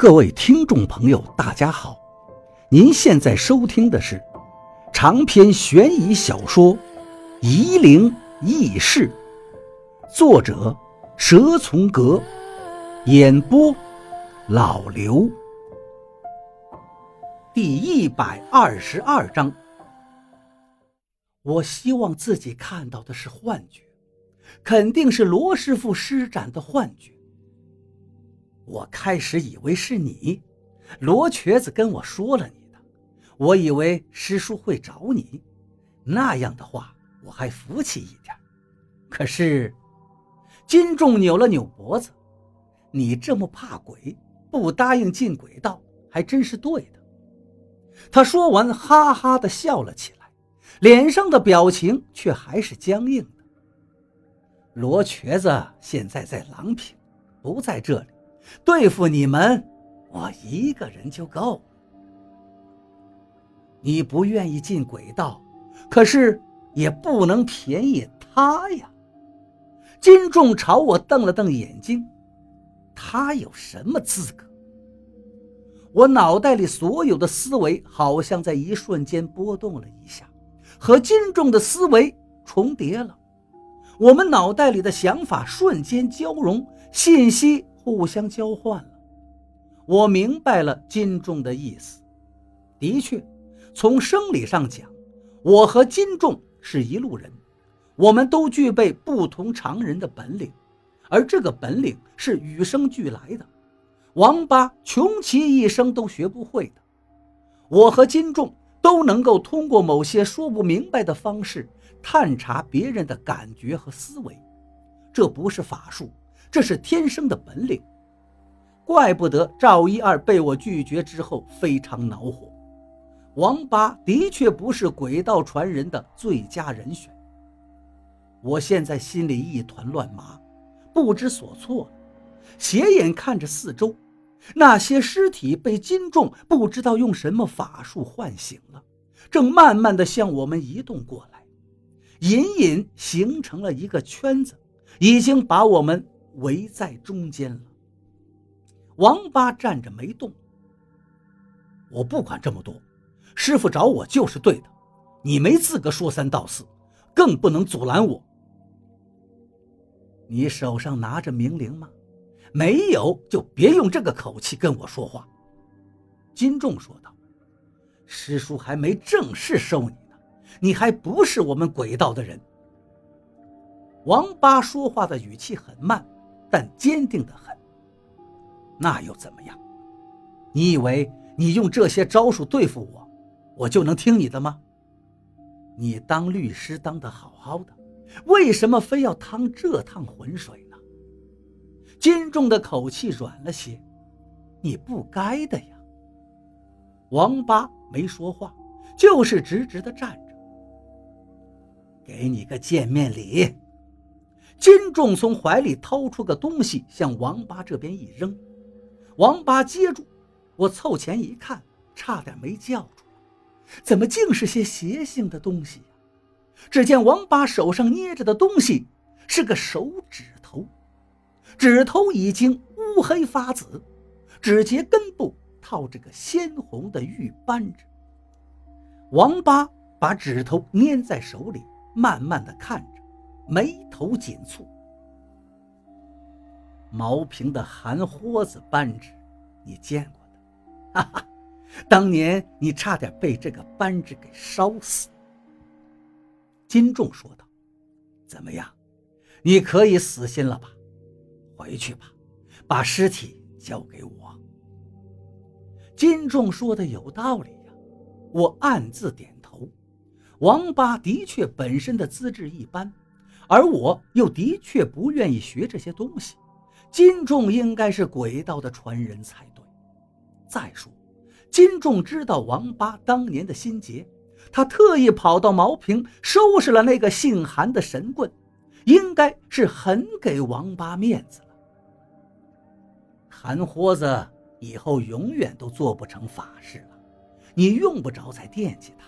各位听众朋友，大家好！您现在收听的是长篇悬疑小说《夷陵轶事》，作者蛇从阁，演播老刘。第一百二十二章。我希望自己看到的是幻觉，肯定是罗师傅施展的幻觉。我开始以为是你，罗瘸子跟我说了你的，我以为师叔会找你，那样的话我还服气一点。可是，金仲扭了扭脖子，你这么怕鬼，不答应进鬼道，还真是对的。他说完，哈哈的笑了起来，脸上的表情却还是僵硬的。罗瘸子现在在郎平，不在这里。对付你们，我一个人就够了。你不愿意进轨道，可是也不能便宜他呀。金仲朝我瞪了瞪眼睛，他有什么资格？我脑袋里所有的思维好像在一瞬间波动了一下，和金仲的思维重叠了。我们脑袋里的想法瞬间交融，信息。互相交换了，我明白了金仲的意思。的确，从生理上讲，我和金仲是一路人，我们都具备不同常人的本领，而这个本领是与生俱来的，王八穷其一生都学不会的。我和金仲都能够通过某些说不明白的方式探查别人的感觉和思维，这不是法术。这是天生的本领，怪不得赵一二被我拒绝之后非常恼火。王八的确不是鬼道传人的最佳人选。我现在心里一团乱麻，不知所措，斜眼看着四周，那些尸体被金重不知道用什么法术唤醒了，正慢慢的向我们移动过来，隐隐形成了一个圈子，已经把我们。围在中间了。王八站着没动。我不管这么多，师傅找我就是对的，你没资格说三道四，更不能阻拦我。你手上拿着明灵吗？没有，就别用这个口气跟我说话。金仲说道：“师叔还没正式收你呢，你还不是我们鬼道的人。”王八说话的语气很慢。但坚定的很。那又怎么样？你以为你用这些招数对付我，我就能听你的吗？你当律师当得好好的，为什么非要趟这趟浑水呢？金仲的口气软了些。你不该的呀。王八没说话，就是直直的站着。给你个见面礼。金仲从怀里掏出个东西，向王八这边一扔，王八接住，我凑前一看，差点没叫出来，怎么竟是些邪性的东西呀？只见王八手上捏着的东西是个手指头，指头已经乌黑发紫，指节根部套着个鲜红的玉扳指。王八把指头捏在手里，慢慢的看着。眉头紧蹙，毛平的寒豁子扳指，你见过的？哈哈，当年你差点被这个扳指给烧死。金仲说道：“怎么样，你可以死心了吧？回去吧，把尸体交给我。”金仲说的有道理呀，我暗自点头。王八的确本身的资质一般。而我又的确不愿意学这些东西，金仲应该是鬼道的传人才对。再说，金仲知道王八当年的心结，他特意跑到茅坪收拾了那个姓韩的神棍，应该是很给王八面子了。韩豁子以后永远都做不成法事了，你用不着再惦记他。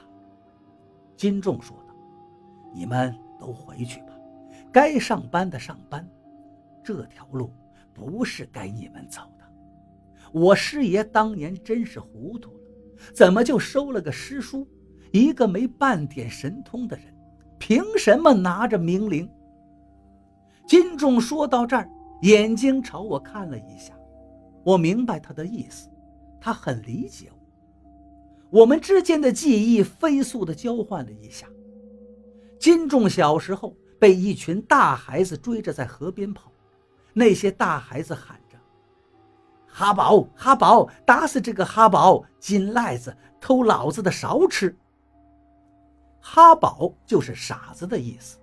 金仲说道：“你们都回去吧。”该上班的上班，这条路不是该你们走的。我师爷当年真是糊涂了，怎么就收了个师叔，一个没半点神通的人，凭什么拿着明灵？金仲说到这儿，眼睛朝我看了一下，我明白他的意思，他很理解我。我们之间的记忆飞速地交换了一下。金仲小时候被一群大孩子追着在河边跑，那些大孩子喊着：“哈宝，哈宝，打死这个哈宝！金赖子偷老子的勺吃。”哈宝就是傻子的意思。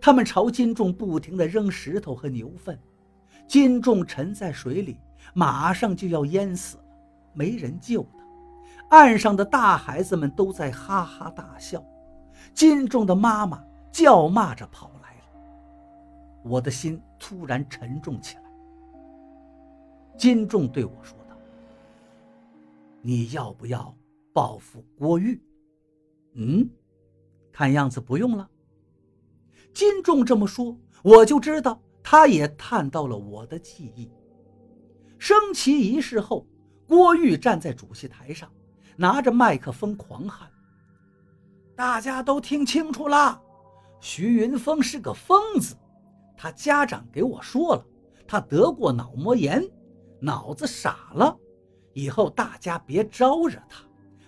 他们朝金仲不停地扔石头和牛粪，金仲沉在水里，马上就要淹死了，没人救他。岸上的大孩子们都在哈哈大笑，金仲的妈妈叫骂着跑来了。我的心突然沉重起来。金仲对我说道：“你要不要报复郭玉？”嗯，看样子不用了。金仲这么说，我就知道他也探到了我的记忆。升旗仪式后，郭玉站在主席台上。拿着麦克风狂喊：“大家都听清楚了，徐云峰是个疯子。他家长给我说了，他得过脑膜炎，脑子傻了。以后大家别招惹他，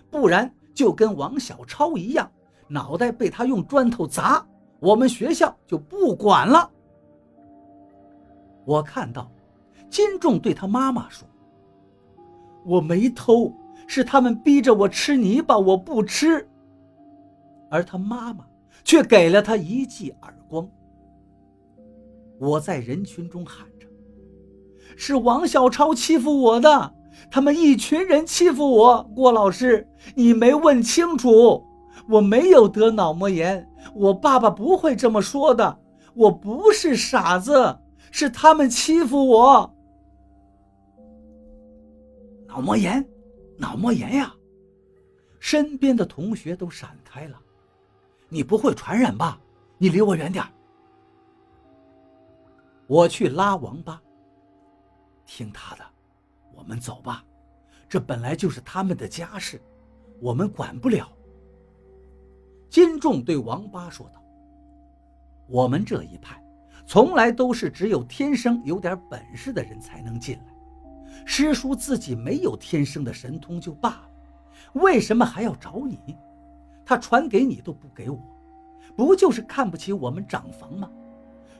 不然就跟王小超一样，脑袋被他用砖头砸，我们学校就不管了。”我看到金仲对他妈妈说：“我没偷。”是他们逼着我吃泥巴，我不吃。而他妈妈却给了他一记耳光。我在人群中喊着：“是王小超欺负我的，他们一群人欺负我。”郭老师，你没问清楚，我没有得脑膜炎，我爸爸不会这么说的。我不是傻子，是他们欺负我。脑膜炎。脑膜炎呀！身边的同学都闪开了。你不会传染吧？你离我远点我去拉王八。听他的，我们走吧。这本来就是他们的家事，我们管不了。金仲对王八说道：“我们这一派，从来都是只有天生有点本事的人才能进来。”师叔自己没有天生的神通就罢了，为什么还要找你？他传给你都不给我，不就是看不起我们长房吗？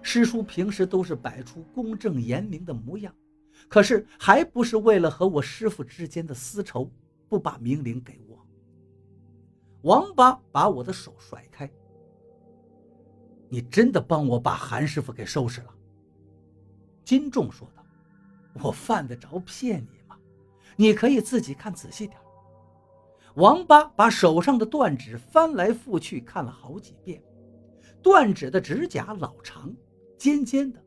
师叔平时都是摆出公正严明的模样，可是还不是为了和我师傅之间的私仇，不把命令给我？王八把我的手甩开。你真的帮我把韩师傅给收拾了？金仲说道。我犯得着骗你吗？你可以自己看仔细点。王八把手上的断指翻来覆去看了好几遍，断指的指甲老长，尖尖的，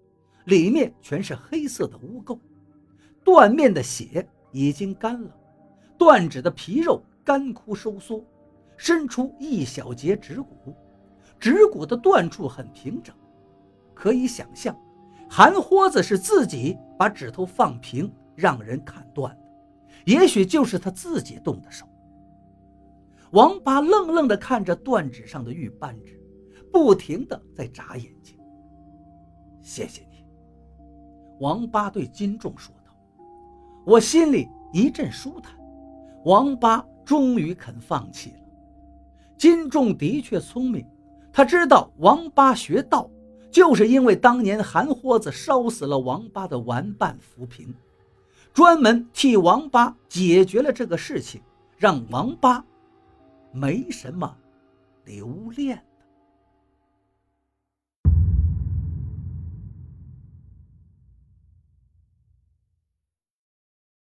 里面全是黑色的污垢。断面的血已经干了，断指的皮肉干枯收缩，伸出一小节指骨，指骨的断处很平整，可以想象。韩豁子是自己把指头放平，让人砍断的，也许就是他自己动的手。王八愣愣地看着断指上的玉扳指，不停地在眨眼睛。谢谢你，王八对金仲说道。我心里一阵舒坦，王八终于肯放弃了。金仲的确聪明，他知道王八学道。就是因为当年韩豁子烧死了王八的玩伴浮萍，专门替王八解决了这个事情，让王八没什么留恋。